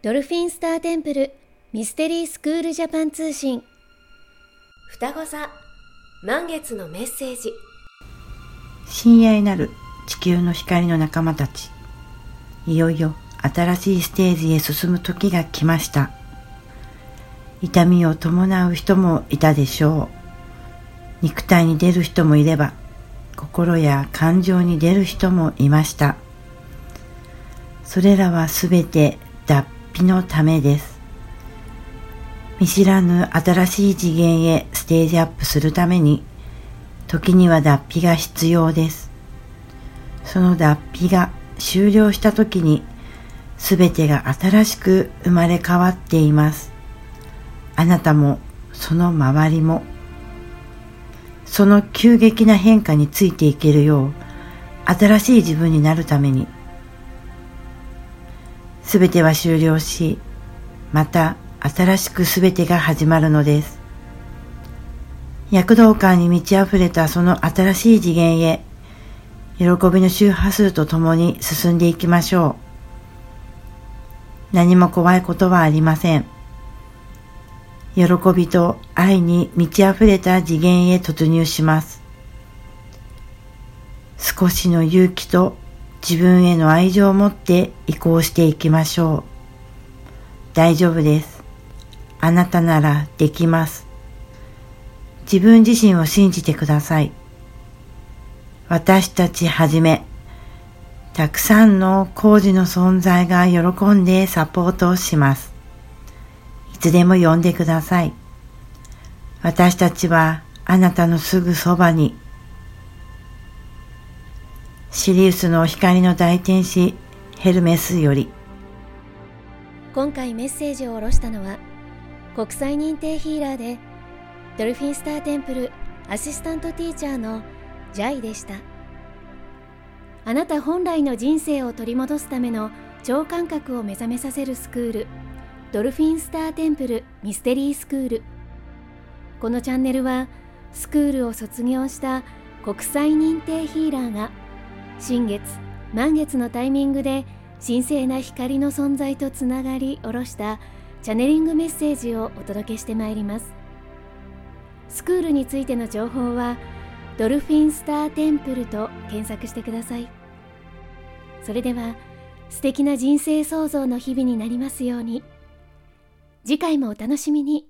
ドルフィンスターテンプルミステリースクールジャパン通信。双子座満月のメッセージ。親愛なる地球の光の仲間たち。いよいよ新しいステージへ進む時が来ました。痛みを伴う人もいたでしょう。肉体に出る人もいれば心や感情に出る人もいました。それらはすべて脱皮のためです。見知らぬ新しい次元へステージアップするために時には脱皮が必要です。その脱皮が終了した時にすべてが新しく生まれ変わっています。あなたもその周りもその急激な変化についていけるよう新しい自分になるためにすべては終了しまた新しくすべてが始まるのです。躍動感に満ち溢れたその新しい次元へ喜びの周波数とともに進んでいきましょう。何も怖いことはありません。喜びと愛に満ち溢れた次元へ突入します。少しの勇気と自分への愛情を持って移行していきましょう。大丈夫です。あなたならできます。自分自身を信じてください。私たちはじめ、たくさんの工事の存在が喜んでサポートをします。いつでも呼んでください。私たちはあなたのすぐそばに。シリウスの光の大天使ヘルメスより。今回メッセージを下ろしたのは国際認定ヒーラーでドルフィンスターテンプルアシスタントティーチャーのジャイでしたあなた本来の人生を取り戻すための超感覚を目覚めさせるスクールドルフィンスターテンプルミステリースクールこのチャンネルはスクールを卒業した国際認定ヒーラーが新月満月のタイミングで神聖な光の存在とつながり下ろしたチャネリングメッセージをお届けしてまいりますスクールについての情報はドルフィンスターテンプルと検索してくださいそれでは素敵な人生創造の日々になりますように。次回もお楽しみに。